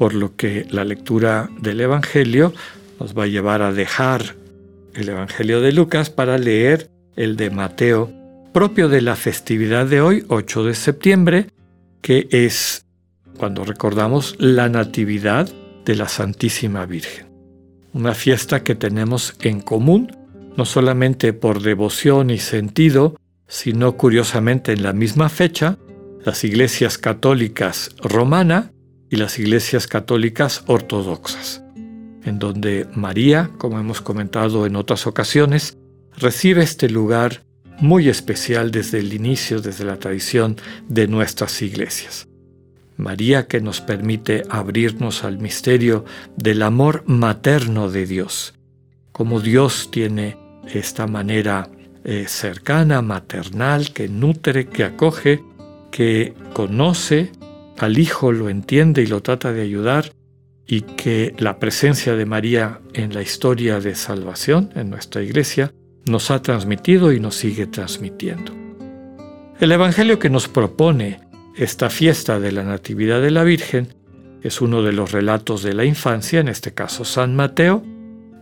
por lo que la lectura del Evangelio nos va a llevar a dejar el Evangelio de Lucas para leer el de Mateo, propio de la festividad de hoy, 8 de septiembre, que es cuando recordamos la Natividad de la Santísima Virgen. Una fiesta que tenemos en común, no solamente por devoción y sentido, sino curiosamente en la misma fecha, las iglesias católicas romana y las iglesias católicas ortodoxas, en donde María, como hemos comentado en otras ocasiones, recibe este lugar muy especial desde el inicio, desde la tradición de nuestras iglesias. María que nos permite abrirnos al misterio del amor materno de Dios, como Dios tiene esta manera eh, cercana, maternal, que nutre, que acoge, que conoce al Hijo, lo entiende y lo trata de ayudar, y que la presencia de María en la historia de salvación en nuestra iglesia nos ha transmitido y nos sigue transmitiendo. El Evangelio que nos propone esta fiesta de la Natividad de la Virgen es uno de los relatos de la infancia, en este caso San Mateo,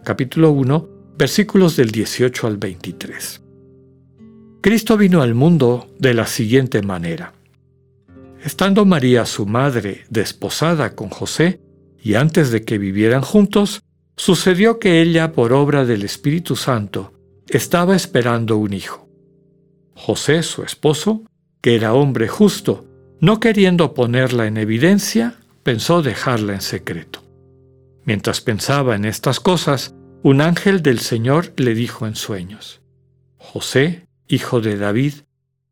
capítulo 1, versículos del 18 al 23. Cristo vino al mundo de la siguiente manera. Estando María su madre desposada con José, y antes de que vivieran juntos, sucedió que ella, por obra del Espíritu Santo, estaba esperando un hijo. José, su esposo, que era hombre justo no queriendo ponerla en evidencia, pensó dejarla en secreto. Mientras pensaba en estas cosas, un ángel del Señor le dijo en sueños, José, hijo de David,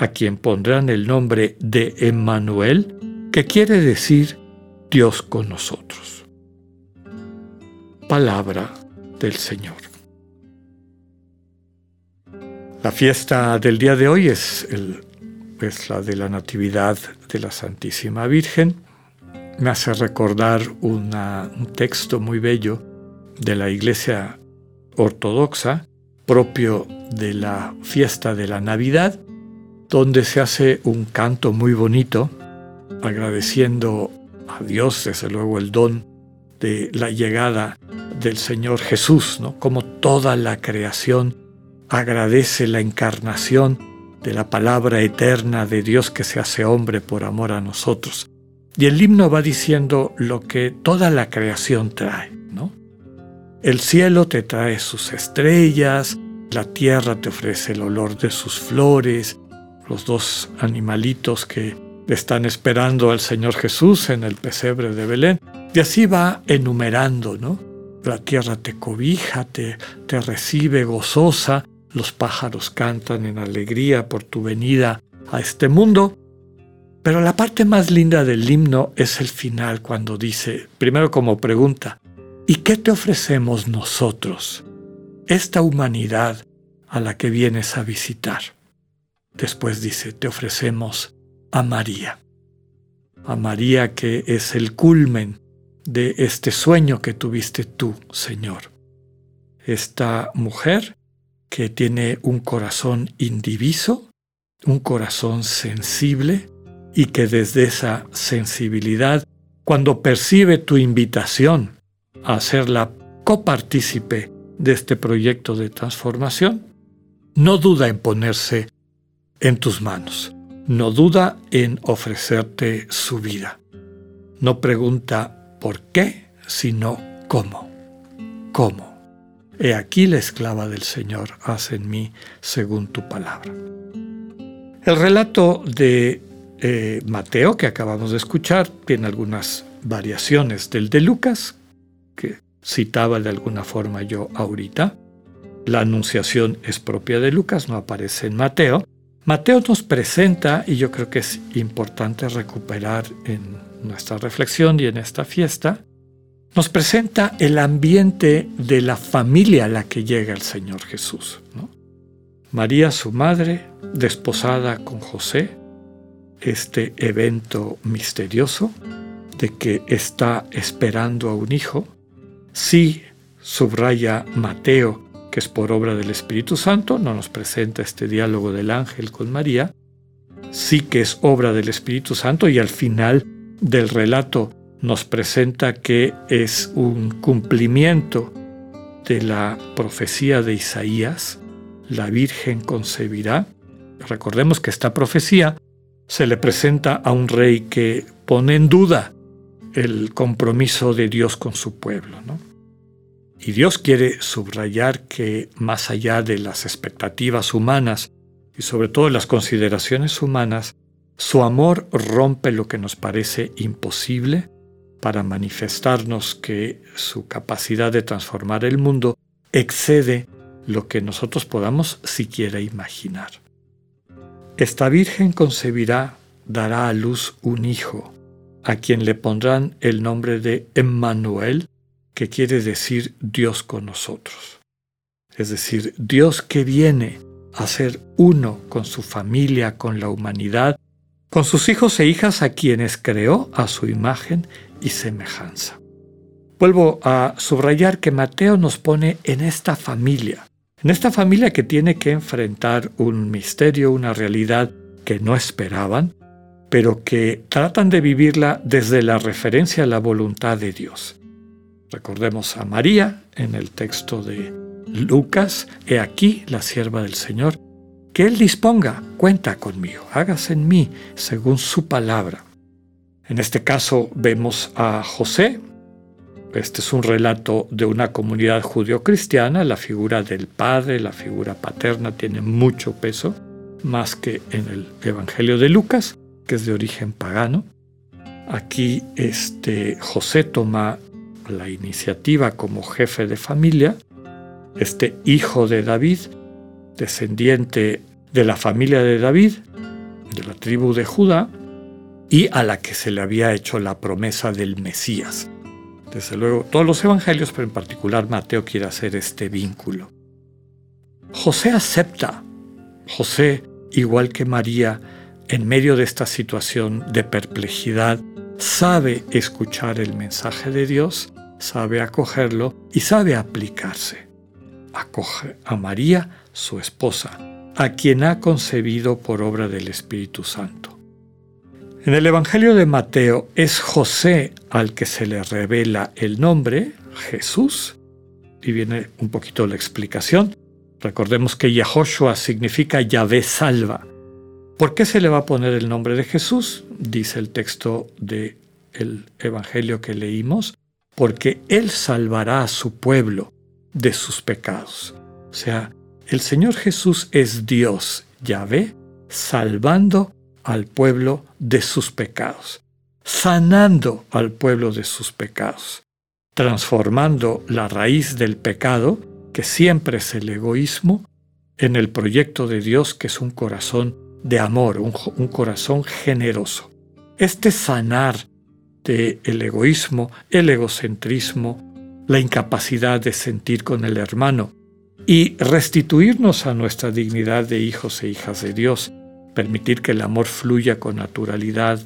a quien pondrán el nombre de Emmanuel, que quiere decir Dios con nosotros. Palabra del Señor. La fiesta del día de hoy es el es la de la Natividad de la Santísima Virgen. Me hace recordar un texto muy bello de la Iglesia Ortodoxa, propio de la fiesta de la Navidad, donde se hace un canto muy bonito, agradeciendo a Dios, desde luego, el don de la llegada del Señor Jesús, ¿no? Como toda la creación agradece la encarnación de la palabra eterna de Dios que se hace hombre por amor a nosotros. Y el himno va diciendo lo que toda la creación trae, ¿no? El cielo te trae sus estrellas, la tierra te ofrece el olor de sus flores, los dos animalitos que están esperando al Señor Jesús en el pesebre de Belén. Y así va enumerando, ¿no? La tierra te cobija, te, te recibe gozosa, los pájaros cantan en alegría por tu venida a este mundo. Pero la parte más linda del himno es el final cuando dice, primero como pregunta, ¿y qué te ofrecemos nosotros, esta humanidad a la que vienes a visitar? Después dice, te ofrecemos a María, a María que es el culmen de este sueño que tuviste tú, Señor. Esta mujer que tiene un corazón indiviso, un corazón sensible y que desde esa sensibilidad, cuando percibe tu invitación a ser la copartícipe de este proyecto de transformación, no duda en ponerse en tus manos, no duda en ofrecerte su vida. No pregunta por qué, sino ¿cómo? ¿Cómo? He aquí la esclava del Señor, haz en mí según tu palabra. El relato de eh, Mateo que acabamos de escuchar tiene algunas variaciones del de Lucas, que citaba de alguna forma yo ahorita. La anunciación es propia de Lucas, no aparece en Mateo. Mateo nos presenta, y yo creo que es importante recuperar en nuestra reflexión y en esta fiesta, nos presenta el ambiente de la familia a la que llega el Señor Jesús. María, su madre, desposada con José, este evento misterioso de que está esperando a un hijo. Sí, subraya Mateo, que es por obra del Espíritu Santo, no nos presenta este diálogo del ángel con María, sí que es obra del Espíritu Santo y al final del relato nos presenta que es un cumplimiento de la profecía de Isaías, la Virgen concebirá. Recordemos que esta profecía se le presenta a un rey que pone en duda el compromiso de Dios con su pueblo. Y Dios quiere subrayar que más allá de las expectativas humanas y sobre todo las consideraciones humanas, su amor rompe lo que nos parece imposible para manifestarnos que su capacidad de transformar el mundo excede lo que nosotros podamos siquiera imaginar. Esta Virgen concebirá, dará a luz un hijo, a quien le pondrán el nombre de Emmanuel, que quiere decir Dios con nosotros. Es decir, Dios que viene a ser uno con su familia, con la humanidad, con sus hijos e hijas a quienes creó a su imagen y semejanza. Vuelvo a subrayar que Mateo nos pone en esta familia, en esta familia que tiene que enfrentar un misterio, una realidad que no esperaban, pero que tratan de vivirla desde la referencia a la voluntad de Dios. Recordemos a María en el texto de Lucas, he aquí la sierva del Señor, que Él disponga, cuenta conmigo, hágase en mí según su palabra. En este caso vemos a José. Este es un relato de una comunidad judío-cristiana. La figura del padre, la figura paterna tiene mucho peso, más que en el Evangelio de Lucas, que es de origen pagano. Aquí este, José toma la iniciativa como jefe de familia. Este hijo de David, descendiente de la familia de David, de la tribu de Judá, y a la que se le había hecho la promesa del Mesías. Desde luego, todos los evangelios, pero en particular Mateo quiere hacer este vínculo. José acepta. José, igual que María, en medio de esta situación de perplejidad, sabe escuchar el mensaje de Dios, sabe acogerlo y sabe aplicarse. Acoge a María, su esposa, a quien ha concebido por obra del Espíritu Santo. En el Evangelio de Mateo es José al que se le revela el nombre, Jesús, y viene un poquito la explicación. Recordemos que Yahoshua significa Yahvé salva. ¿Por qué se le va a poner el nombre de Jesús? Dice el texto del el Evangelio que leímos, porque Él salvará a su pueblo de sus pecados. O sea, el Señor Jesús es Dios, Yahvé, salvando al pueblo de sus pecados, sanando al pueblo de sus pecados, transformando la raíz del pecado, que siempre es el egoísmo, en el proyecto de Dios que es un corazón de amor, un, corazón generoso. Este sanar el egoísmo, el egocentrismo, la incapacidad de sentir con el hermano y restituirnos a nuestra dignidad de hijos e hijas de Dios, permitir que el amor fluya con naturalidad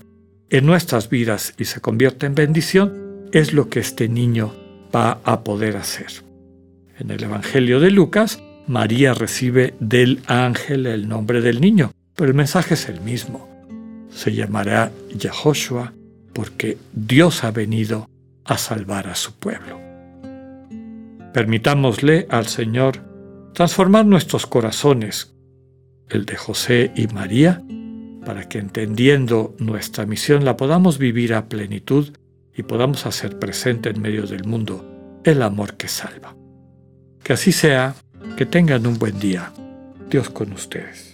en nuestras vidas y se convierta en bendición, es lo que este niño va a poder hacer. En el Evangelio de Lucas, María recibe del ángel el nombre del niño, pero el mensaje es el mismo. Se llamará Yahoshua porque Dios ha venido a salvar a su pueblo. Permitámosle al Señor transformar nuestros corazones el de José y María, para que entendiendo nuestra misión la podamos vivir a plenitud y podamos hacer presente en medio del mundo el amor que salva. Que así sea, que tengan un buen día. Dios con ustedes.